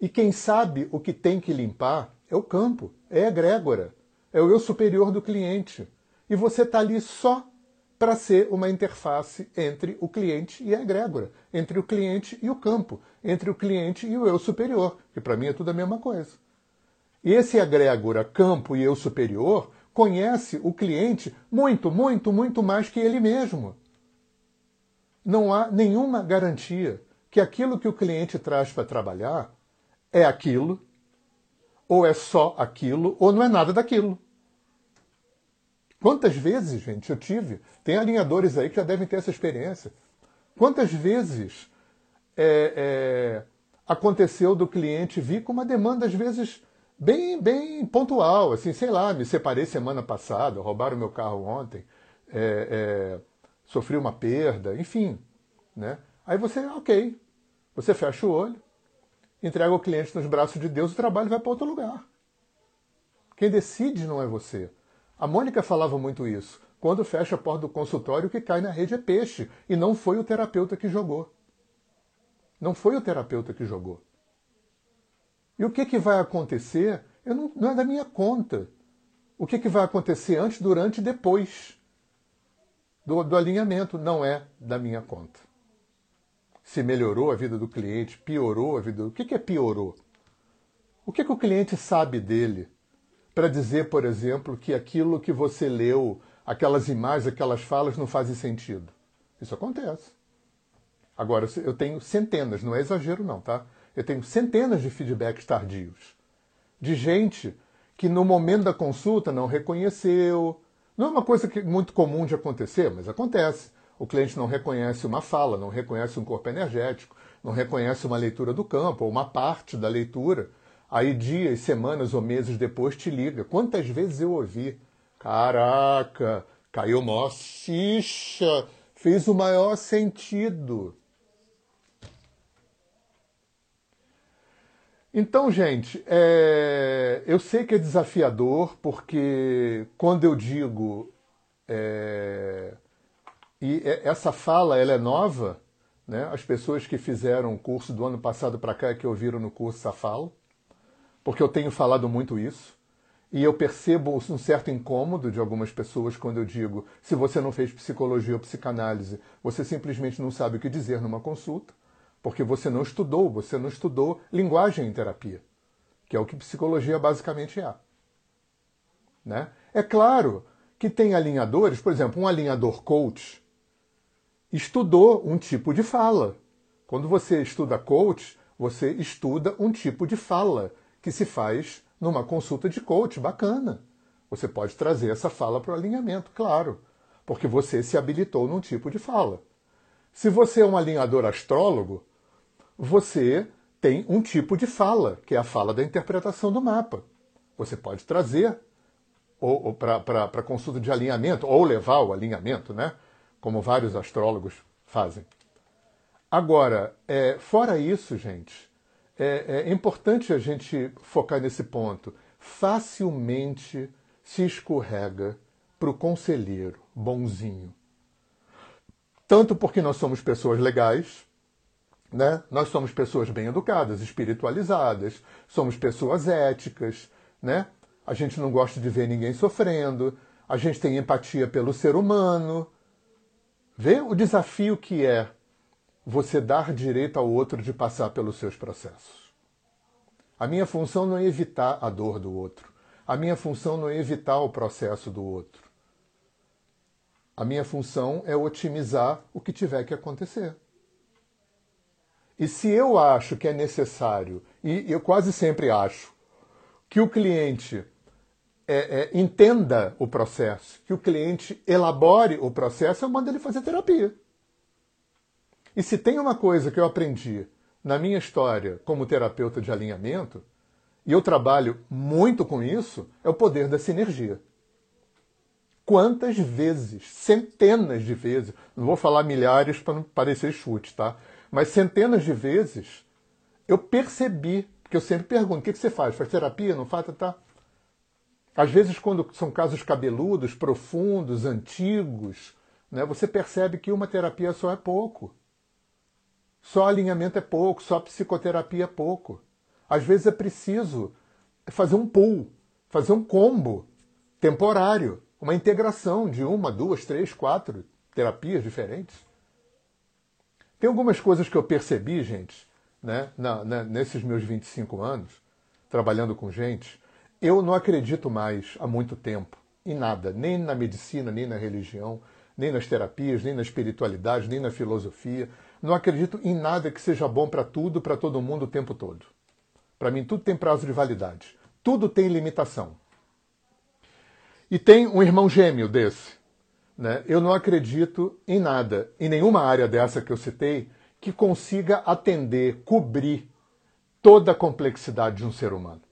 E quem sabe o que tem que limpar é o campo, é a egrégora, é o eu superior do cliente. E você está ali só para ser uma interface entre o cliente e a egrégora, entre o cliente e o campo, entre o cliente e o eu superior, que para mim é tudo a mesma coisa. E esse egrégora, campo e eu superior conhece o cliente muito, muito, muito mais que ele mesmo. Não há nenhuma garantia que aquilo que o cliente traz para trabalhar é aquilo, ou é só aquilo, ou não é nada daquilo. Quantas vezes, gente, eu tive? Tem alinhadores aí que já devem ter essa experiência. Quantas vezes é, é, aconteceu do cliente vir com uma demanda, às vezes, bem, bem pontual, assim, sei lá, me separei semana passada, roubaram meu carro ontem, é, é, sofri uma perda, enfim, né? Aí você, ok, você fecha o olho, entrega o cliente nos braços de Deus, o trabalho vai para outro lugar. Quem decide não é você. A Mônica falava muito isso. Quando fecha a porta do consultório, o que cai na rede é peixe, e não foi o terapeuta que jogou. Não foi o terapeuta que jogou. E o que, que vai acontecer não, não, é da minha conta. O que, que vai acontecer antes, durante e depois do, do alinhamento não é da minha conta. Se melhorou a vida do cliente, piorou a vida do. O que, que é piorou? O que, que o cliente sabe dele para dizer, por exemplo, que aquilo que você leu, aquelas imagens, aquelas falas não fazem sentido? Isso acontece. Agora, eu tenho centenas, não é exagero não, tá? Eu tenho centenas de feedbacks tardios. De gente que no momento da consulta não reconheceu. Não é uma coisa que, muito comum de acontecer, mas acontece. O cliente não reconhece uma fala, não reconhece um corpo energético, não reconhece uma leitura do campo, ou uma parte da leitura. Aí dias, semanas ou meses depois te liga. Quantas vezes eu ouvi? Caraca, caiu maior ficha, fez o maior sentido. Então, gente, é... eu sei que é desafiador, porque quando eu digo. É... E essa fala ela é nova, né? as pessoas que fizeram o curso do ano passado para cá, que ouviram no curso essa fala, porque eu tenho falado muito isso, e eu percebo um certo incômodo de algumas pessoas quando eu digo: se você não fez psicologia ou psicanálise, você simplesmente não sabe o que dizer numa consulta porque você não estudou, você não estudou linguagem em terapia, que é o que psicologia basicamente é. Né? É claro que tem alinhadores, por exemplo, um alinhador coach estudou um tipo de fala. Quando você estuda coach, você estuda um tipo de fala que se faz numa consulta de coach bacana. Você pode trazer essa fala para o alinhamento, claro, porque você se habilitou num tipo de fala. Se você é um alinhador astrólogo, você tem um tipo de fala, que é a fala da interpretação do mapa. Você pode trazer ou, ou para consulta de alinhamento, ou levar o alinhamento, né? como vários astrólogos fazem. Agora, é, fora isso, gente, é, é importante a gente focar nesse ponto. Facilmente se escorrega para o conselheiro bonzinho. Tanto porque nós somos pessoas legais, né? Nós somos pessoas bem educadas, espiritualizadas, somos pessoas éticas, né? A gente não gosta de ver ninguém sofrendo, a gente tem empatia pelo ser humano. Vê o desafio que é você dar direito ao outro de passar pelos seus processos. A minha função não é evitar a dor do outro. A minha função não é evitar o processo do outro. A minha função é otimizar o que tiver que acontecer. E se eu acho que é necessário, e eu quase sempre acho, que o cliente é, é, entenda o processo, que o cliente elabore o processo, eu mando ele fazer terapia. E se tem uma coisa que eu aprendi na minha história como terapeuta de alinhamento, e eu trabalho muito com isso, é o poder da sinergia. Quantas vezes, centenas de vezes, não vou falar milhares para não parecer chute, tá? Mas centenas de vezes eu percebi, porque eu sempre pergunto: o que você faz? Faz terapia? Não faz? Tá, tá? Às vezes, quando são casos cabeludos, profundos, antigos, né, você percebe que uma terapia só é pouco. Só alinhamento é pouco, só psicoterapia é pouco. Às vezes é preciso fazer um pool, fazer um combo temporário, uma integração de uma, duas, três, quatro terapias diferentes. Tem algumas coisas que eu percebi, gente, né, na, na, nesses meus 25 anos, trabalhando com gente. Eu não acredito mais há muito tempo em nada, nem na medicina, nem na religião, nem nas terapias, nem na espiritualidade, nem na filosofia. Não acredito em nada que seja bom para tudo, para todo mundo o tempo todo. Para mim, tudo tem prazo de validade. Tudo tem limitação. E tem um irmão gêmeo desse. Né? Eu não acredito em nada, em nenhuma área dessa que eu citei, que consiga atender, cobrir toda a complexidade de um ser humano.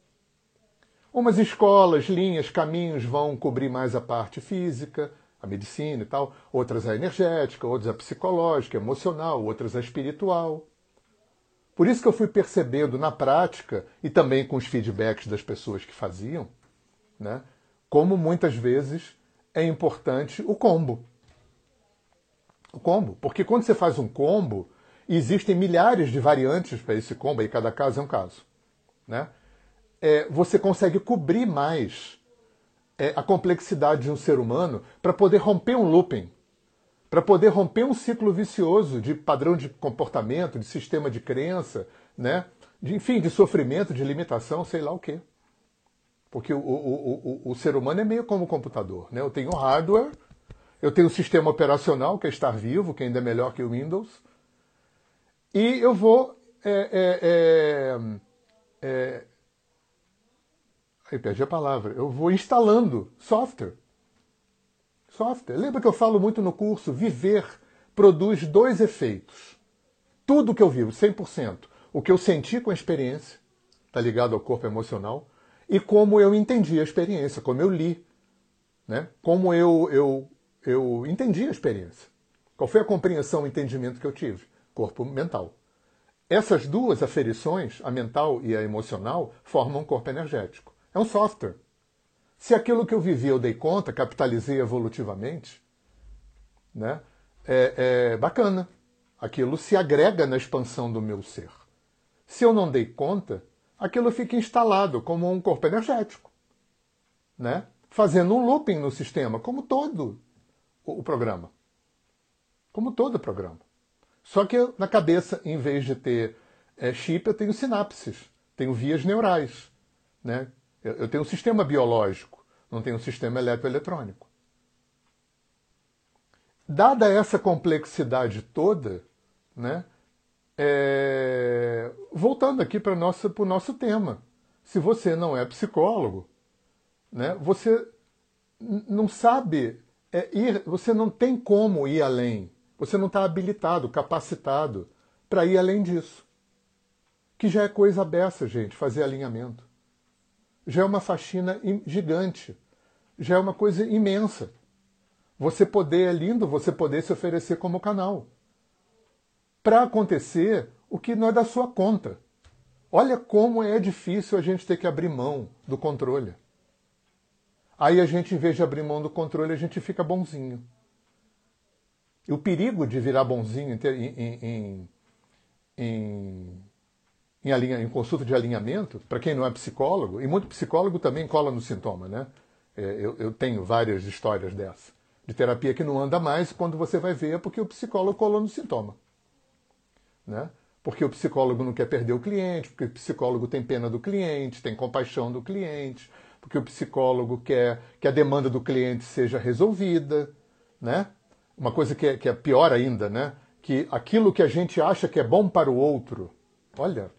Umas escolas, linhas, caminhos vão cobrir mais a parte física, a medicina e tal, outras a energética, outras a psicológica, emocional, outras a espiritual. Por isso que eu fui percebendo na prática, e também com os feedbacks das pessoas que faziam, né, como muitas vezes é importante o combo. O combo. Porque quando você faz um combo, existem milhares de variantes para esse combo, e cada caso é um caso. Né? É, você consegue cobrir mais é, a complexidade de um ser humano para poder romper um looping para poder romper um ciclo vicioso de padrão de comportamento, de sistema de crença, né? De, enfim, de sofrimento, de limitação, sei lá o quê. Porque o, o, o, o ser humano é meio como o computador. Né? Eu tenho hardware, eu tenho sistema operacional, que é estar vivo, que ainda é melhor que o Windows, e eu vou. É, é, é, é aí perdi a palavra. Eu vou instalando software software. Lembra que eu falo muito no curso? Viver produz dois efeitos. Tudo que eu vivo, 100%. O que eu senti com a experiência, está ligado ao corpo emocional, e como eu entendi a experiência, como eu li, né? como eu, eu, eu entendi a experiência. Qual foi a compreensão, o entendimento que eu tive? Corpo mental. Essas duas aferições, a mental e a emocional, formam um corpo energético. É um software. Se aquilo que eu vivi eu dei conta, capitalizei evolutivamente, né? É, é bacana. Aquilo se agrega na expansão do meu ser. Se eu não dei conta, aquilo fica instalado como um corpo energético, né? Fazendo um looping no sistema, como todo o programa. Como todo o programa. Só que na cabeça, em vez de ter é, chip, eu tenho sinapses, tenho vias neurais, né? Eu tenho um sistema biológico, não tenho um sistema eletroeletrônico. Dada essa complexidade toda, né, é... voltando aqui para o nosso tema, se você não é psicólogo, né, você não sabe é, ir, você não tem como ir além, você não está habilitado, capacitado para ir além disso. Que já é coisa beça, gente, fazer alinhamento já é uma faxina gigante, já é uma coisa imensa. Você poder, é lindo você poder se oferecer como canal. Para acontecer o que não é da sua conta. Olha como é difícil a gente ter que abrir mão do controle. Aí a gente, em vez de abrir mão do controle, a gente fica bonzinho. E o perigo de virar bonzinho em, em, em, em alinha, consulta de alinhamento, para quem não é psicólogo, e muito psicólogo também cola no sintoma, né? É, eu, eu, tenho várias histórias dessa. De terapia que não anda mais, quando você vai ver é porque o psicólogo colou no sintoma. Né? Porque o psicólogo não quer perder o cliente, porque o psicólogo tem pena do cliente, tem compaixão do cliente, porque o psicólogo quer que a demanda do cliente seja resolvida, né? Uma coisa que é, que é pior ainda, né? Que aquilo que a gente acha que é bom para o outro, olha,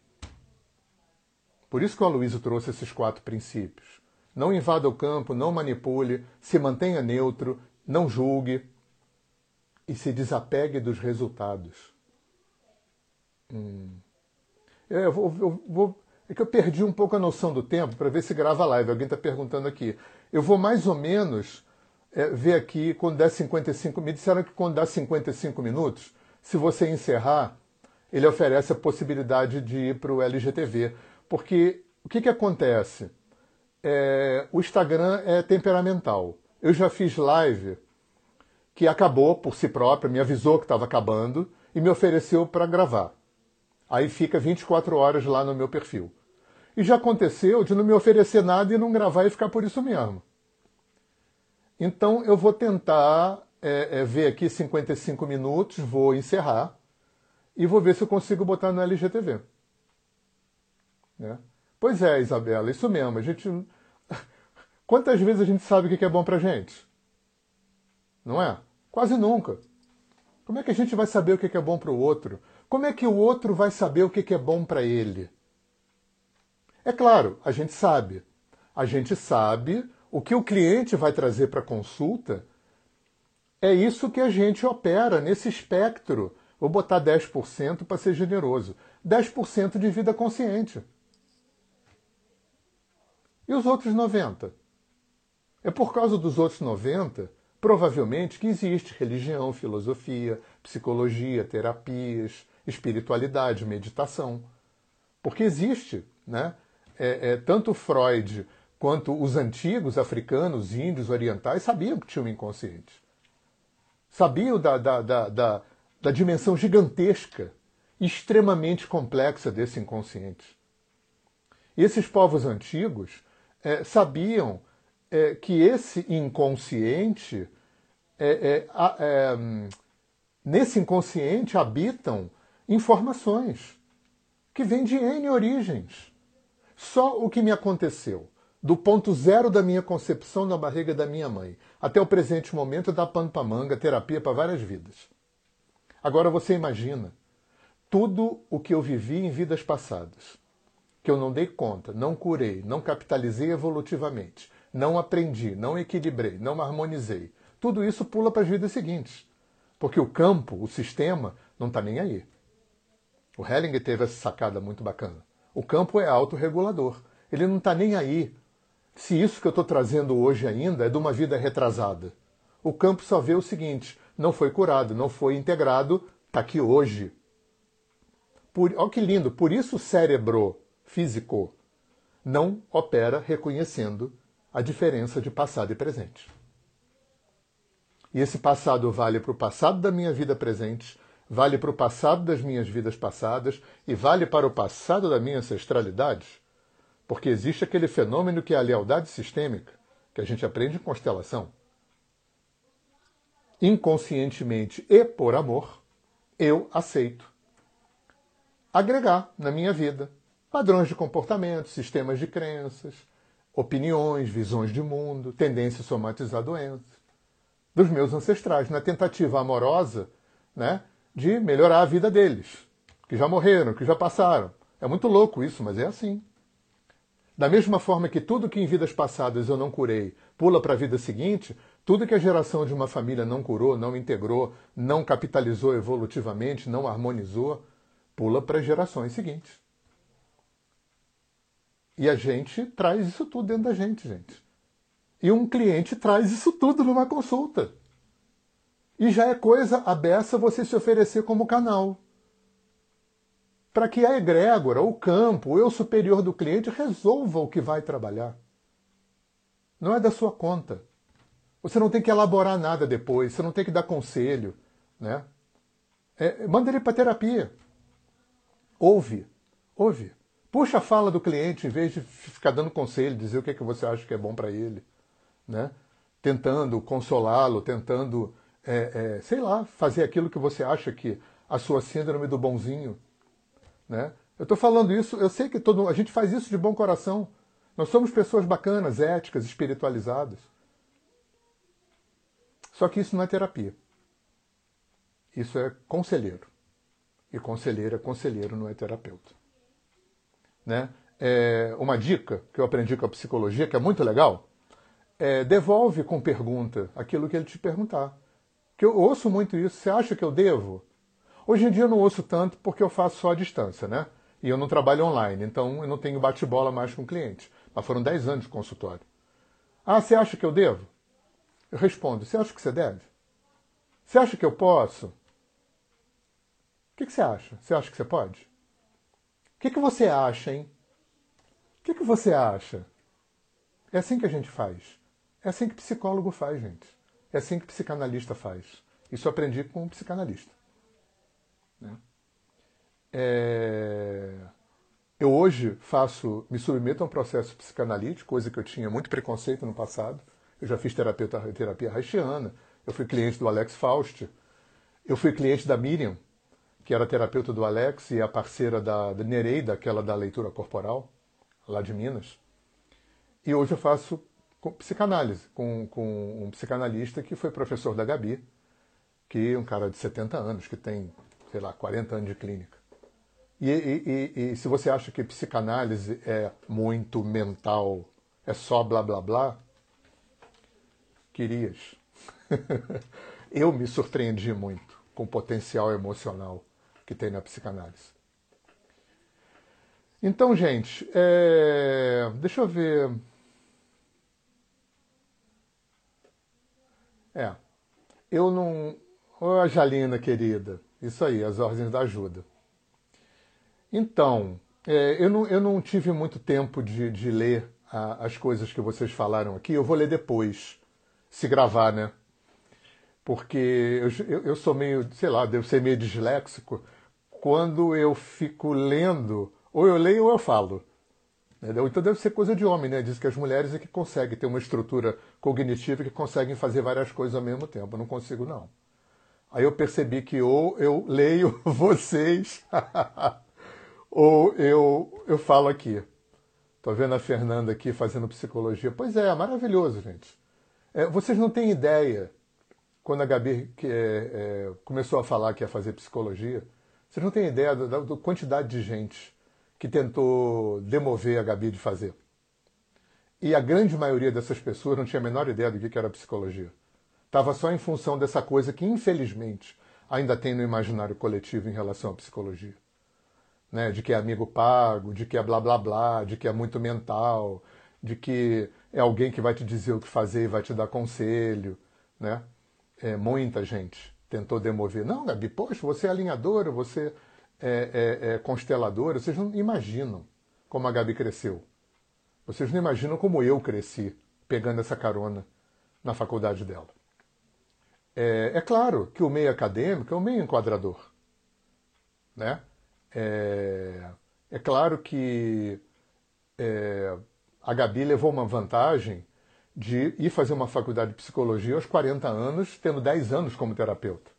por isso que o Aloysio trouxe esses quatro princípios. Não invada o campo, não manipule, se mantenha neutro, não julgue e se desapegue dos resultados. Hum. É, eu vou, eu vou, é que eu perdi um pouco a noção do tempo para ver se grava live. Alguém está perguntando aqui. Eu vou mais ou menos é, ver aqui quando der 55 Me disseram que quando dá 55 minutos, se você encerrar, ele oferece a possibilidade de ir para o LGTV. Porque o que, que acontece? É, o Instagram é temperamental. Eu já fiz live que acabou por si própria, me avisou que estava acabando e me ofereceu para gravar. Aí fica 24 horas lá no meu perfil. E já aconteceu de não me oferecer nada e não gravar e ficar por isso mesmo. Então eu vou tentar é, é, ver aqui 55 minutos, vou encerrar e vou ver se eu consigo botar no LGTV. Né? Pois é, Isabela, isso mesmo. A gente. Quantas vezes a gente sabe o que é bom pra gente? Não é? Quase nunca. Como é que a gente vai saber o que é bom para o outro? Como é que o outro vai saber o que é bom para ele? É claro, a gente sabe. A gente sabe O que o cliente vai trazer para a consulta é isso que a gente opera nesse espectro. Vou botar 10% para ser generoso. 10% de vida consciente. E os outros 90%? É por causa dos outros 90%, provavelmente, que existe religião, filosofia, psicologia, terapias, espiritualidade, meditação. Porque existe, né? É, é, tanto Freud quanto os antigos africanos, índios, orientais sabiam que tinham um inconsciente. Sabiam da, da, da, da, da dimensão gigantesca, extremamente complexa desse inconsciente. Esses povos antigos é, sabiam é, que esse inconsciente, é, é, é nesse inconsciente habitam informações que vêm de N origens. Só o que me aconteceu do ponto zero da minha concepção na barriga da minha mãe até o presente momento dá pano para manga, terapia para várias vidas. Agora você imagina tudo o que eu vivi em vidas passadas, que eu não dei conta, não curei, não capitalizei evolutivamente, não aprendi, não equilibrei, não harmonizei. Tudo isso pula para as vidas seguintes. Porque o campo, o sistema, não está nem aí. O Hellinger teve essa sacada muito bacana. O campo é autorregulador. Ele não está nem aí se isso que eu estou trazendo hoje ainda é de uma vida retrasada. O campo só vê o seguinte: não foi curado, não foi integrado, está aqui hoje. Por, olha que lindo, por isso o cérebro físico não opera reconhecendo a diferença de passado e presente. E esse passado vale para o passado da minha vida presente, vale para o passado das minhas vidas passadas e vale para o passado da minha ancestralidade porque existe aquele fenômeno que é a lealdade sistêmica, que a gente aprende em constelação. Inconscientemente e por amor, eu aceito agregar na minha vida padrões de comportamento, sistemas de crenças, opiniões, visões de mundo, tendência a somatizar doenças dos meus ancestrais, na tentativa amorosa né, de melhorar a vida deles, que já morreram, que já passaram. É muito louco isso, mas é assim. Da mesma forma que tudo que em vidas passadas eu não curei pula para a vida seguinte, tudo que a geração de uma família não curou, não integrou, não capitalizou evolutivamente, não harmonizou, pula para as gerações seguintes. E a gente traz isso tudo dentro da gente, gente. E um cliente traz isso tudo numa consulta. E já é coisa abessa você se oferecer como canal para que a egrégora, o campo, o eu superior do cliente resolva o que vai trabalhar. Não é da sua conta. Você não tem que elaborar nada depois, você não tem que dar conselho. Né? É, manda ele para terapia. Ouve, ouve. Puxa a fala do cliente em vez de ficar dando conselho, dizer o que, é que você acha que é bom para ele. Né? Tentando consolá-lo, tentando, é, é, sei lá, fazer aquilo que você acha que a sua síndrome do bonzinho né? Eu estou falando isso, eu sei que todo, a gente faz isso de bom coração. Nós somos pessoas bacanas, éticas, espiritualizadas. Só que isso não é terapia. Isso é conselheiro. E conselheiro é conselheiro, não é terapeuta. Né? É uma dica que eu aprendi com a psicologia, que é muito legal, é devolve com pergunta aquilo que ele te perguntar. Que eu ouço muito isso. Você acha que eu devo? Hoje em dia eu não ouço tanto porque eu faço só à distância, né? E eu não trabalho online, então eu não tenho bate-bola mais com cliente. Mas foram 10 anos de consultório. Ah, você acha que eu devo? Eu respondo, você acha que você deve? Você acha que eu posso? O que, que você acha? Você acha que você pode? O que, que você acha, hein? O que, que você acha? É assim que a gente faz. É assim que psicólogo faz, gente. É assim que psicanalista faz. Isso aprendi com um psicanalista. Né? É... Eu hoje faço, me submeto a um processo psicanalítico, coisa que eu tinha muito preconceito no passado. Eu já fiz terapeuta, terapia haitiana, eu fui cliente do Alex Faust, eu fui cliente da Miriam, que era terapeuta do Alex e a parceira da, da Nereida, aquela da leitura corporal, lá de Minas. E hoje eu faço psicanálise com, com um psicanalista que foi professor da Gabi, que é um cara de 70 anos, que tem sei lá, 40 anos de clínica. E, e, e, e, se você acha que psicanálise é muito mental, é só blá blá blá, querias. eu me surpreendi muito com o potencial emocional que tem na psicanálise. Então, gente, é... deixa eu ver. É, eu não. Oh, Jalina querida, isso aí, as ordens da ajuda. Então, é, eu, não, eu não tive muito tempo de, de ler a, as coisas que vocês falaram aqui, eu vou ler depois, se gravar, né? Porque eu, eu sou meio, sei lá, devo ser meio disléxico. Quando eu fico lendo, ou eu leio ou eu falo. Então deve ser coisa de homem, né? Diz que as mulheres é que conseguem ter uma estrutura cognitiva que conseguem fazer várias coisas ao mesmo tempo. Eu não consigo, não. Aí eu percebi que ou eu leio vocês, ou eu, eu falo aqui. Tô vendo a Fernanda aqui fazendo psicologia. Pois é, maravilhoso, gente. É, vocês não têm ideia, quando a Gabi que, é, é, começou a falar que ia fazer psicologia, vocês não têm ideia da, da quantidade de gente que tentou demover a Gabi de fazer. E a grande maioria dessas pessoas não tinha a menor ideia do que era psicologia. Estava só em função dessa coisa que, infelizmente, ainda tem no imaginário coletivo em relação à psicologia. Né? De que é amigo pago, de que é blá blá blá, de que é muito mental, de que é alguém que vai te dizer o que fazer e vai te dar conselho. Né? É, muita gente tentou demover. Não, Gabi, poxa, você é alinhadora, você é, é, é consteladora, vocês não imaginam como a Gabi cresceu. Vocês não imaginam como eu cresci pegando essa carona na faculdade dela. É, é claro que o meio acadêmico é o meio enquadrador. Né? É, é claro que é, a Gabi levou uma vantagem de ir fazer uma faculdade de psicologia aos 40 anos, tendo 10 anos como terapeuta.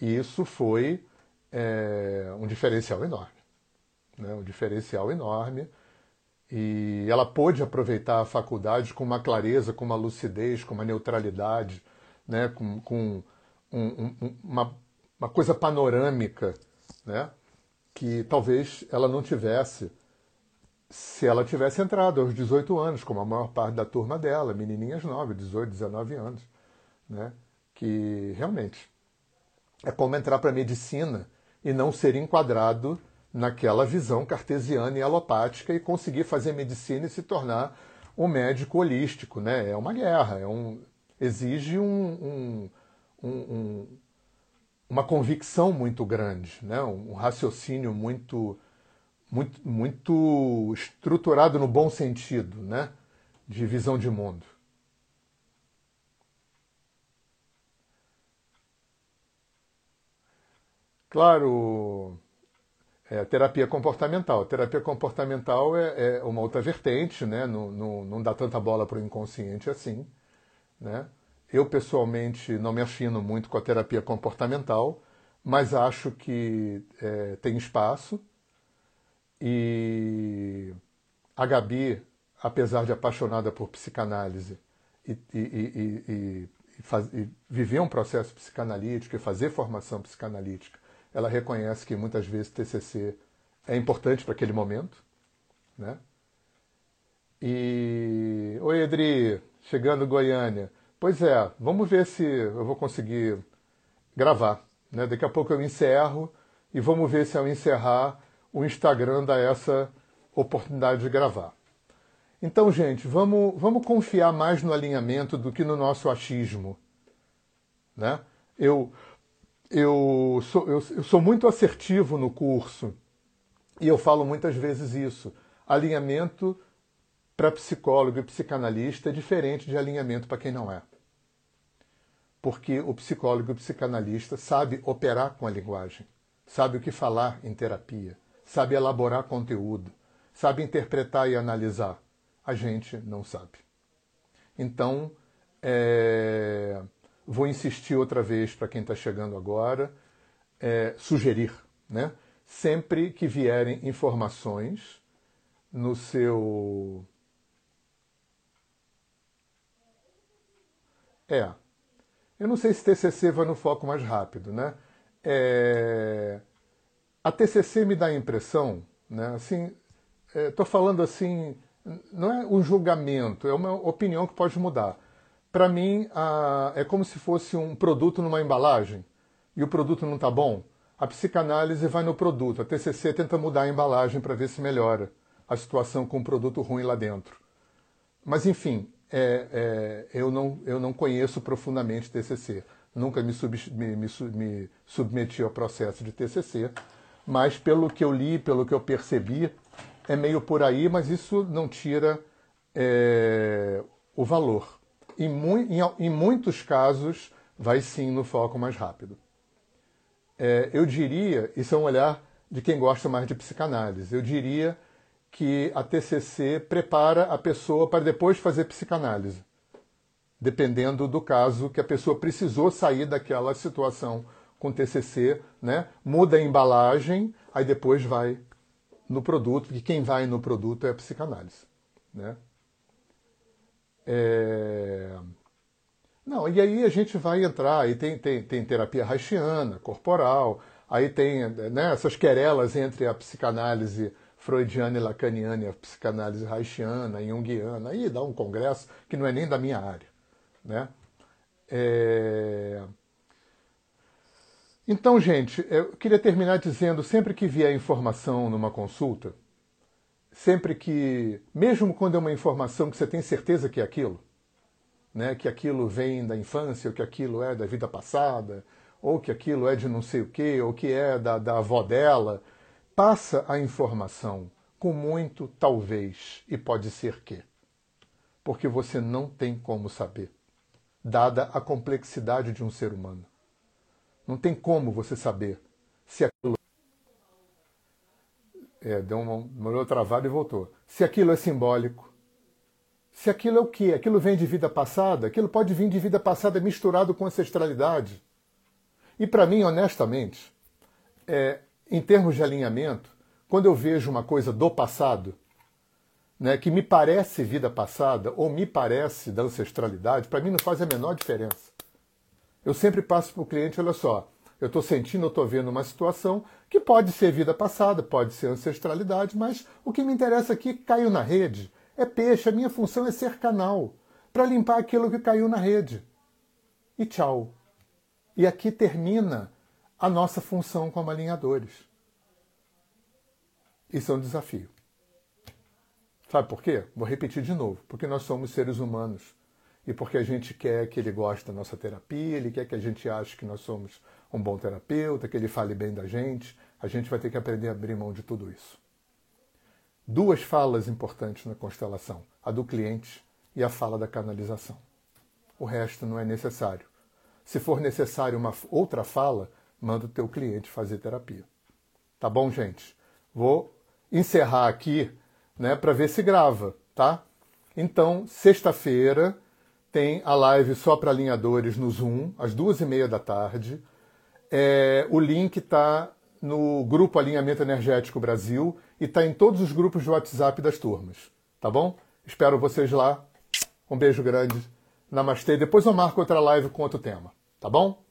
E isso foi é, um diferencial enorme. Né? Um diferencial enorme. E ela pôde aproveitar a faculdade com uma clareza, com uma lucidez, com uma neutralidade, né? com, com um, um, uma, uma coisa panorâmica né? que talvez ela não tivesse se ela tivesse entrado aos 18 anos, como a maior parte da turma dela, menininhas novas, 18, 19 anos, né? que realmente é como entrar para a medicina e não ser enquadrado naquela visão cartesiana e alopática e conseguir fazer medicina e se tornar um médico holístico. Né? É uma guerra, é um, exige um, um, um, uma convicção muito grande, né? um raciocínio muito, muito, muito estruturado no bom sentido, né? de visão de mundo. Claro, é, terapia comportamental. Terapia comportamental é, é, uma outra vertente, né? não, não, não dá tanta bola para o inconsciente assim. Né? Eu, pessoalmente, não me afino muito com a terapia comportamental, mas acho que é, tem espaço. E a Gabi, apesar de apaixonada por psicanálise e, e, e, e, viver um processo psicanalítico e fazer formação psicanalítica, ela reconhece que muitas vezes TCC é importante para aquele momento, né? E oi Edri, chegando Goiânia. Pois é, vamos ver se eu vou conseguir gravar, né? Daqui a pouco eu encerro e vamos ver se ao encerrar o Instagram dá essa oportunidade de gravar. Então, gente, vamos, vamos confiar mais no alinhamento do que no nosso achismo. Né? Eu, eu sou, eu, eu sou muito assertivo no curso e eu falo muitas vezes isso. Alinhamento para psicólogo e psicanalista é diferente de alinhamento para quem não é. Porque o psicólogo e o psicanalista sabe operar com a linguagem, sabe o que falar em terapia, sabe elaborar conteúdo, sabe interpretar e analisar. A gente não sabe. Então, é vou insistir outra vez para quem está chegando agora, é, sugerir, né? Sempre que vierem informações no seu. É. Eu não sei se TCC vai no foco mais rápido, né? É... A TCC me dá a impressão, né? Assim, estou é, falando assim, não é um julgamento, é uma opinião que pode mudar para mim, a, é como se fosse um produto numa embalagem e o produto não está bom. A psicanálise vai no produto, a TCC tenta mudar a embalagem para ver se melhora a situação com um produto ruim lá dentro. Mas, enfim, é, é, eu, não, eu não conheço profundamente TCC. Nunca me, sub, me, me, me submeti ao processo de TCC, mas pelo que eu li, pelo que eu percebi, é meio por aí, mas isso não tira é, o valor. Em, mu em, em, muitos casos, vai sim no foco mais rápido. É, eu diria, isso é um olhar de quem gosta mais de psicanálise, eu diria que a TCC prepara a pessoa para depois fazer psicanálise, dependendo do caso que a pessoa precisou sair daquela situação com TCC, né? muda a embalagem, aí depois vai no produto, porque quem vai no produto é a psicanálise. Né? É... Não, e aí a gente vai entrar, aí tem, tem, tem terapia haitiana, corporal, aí tem né, essas querelas entre a psicanálise freudiana e lacaniana e a psicanálise haitiana, junguiana, aí dá um congresso que não é nem da minha área. Né? É... Então, gente, eu queria terminar dizendo, sempre que vier informação numa consulta, sempre que, mesmo quando é uma informação que você tem certeza que é aquilo, né, que aquilo vem da infância, ou que aquilo é da vida passada, ou que aquilo é de não sei o quê, ou que é da, da avó dela, passa a informação com muito talvez e pode ser que. Porque você não tem como saber, dada a complexidade de um ser humano. Não tem como você saber se aquilo. É, deu uma, uma travada e voltou. Se aquilo é simbólico. Se aquilo é o quê? Aquilo vem de vida passada? Aquilo pode vir de vida passada misturado com ancestralidade. E para mim, honestamente, é, em termos de alinhamento, quando eu vejo uma coisa do passado, né, que me parece vida passada ou me parece da ancestralidade, para mim não faz a menor diferença. Eu sempre passo para o cliente, olha só, eu estou sentindo, eu estou vendo uma situação que pode ser vida passada, pode ser ancestralidade, mas o que me interessa aqui caiu na rede. É peixe, a minha função é ser canal para limpar aquilo que caiu na rede. E tchau. E aqui termina a nossa função como alinhadores. Isso é um desafio. Sabe por quê? Vou repetir de novo. Porque nós somos seres humanos. E porque a gente quer que ele goste da nossa terapia, ele quer que a gente ache que nós somos um bom terapeuta, que ele fale bem da gente. A gente vai ter que aprender a abrir mão de tudo isso. Duas falas importantes na constelação: a do cliente e a fala da canalização. O resto não é necessário. Se for necessário uma outra fala, manda o teu cliente fazer terapia. Tá bom, gente? Vou encerrar aqui, né, para ver se grava, tá? Então, sexta-feira tem a live só para alinhadores no Zoom, às duas e meia da tarde. É, o link está no grupo Alinhamento Energético Brasil e está em todos os grupos de WhatsApp das turmas, tá bom? Espero vocês lá. Um beijo grande. Namastê. Depois eu marco outra live com outro tema, tá bom?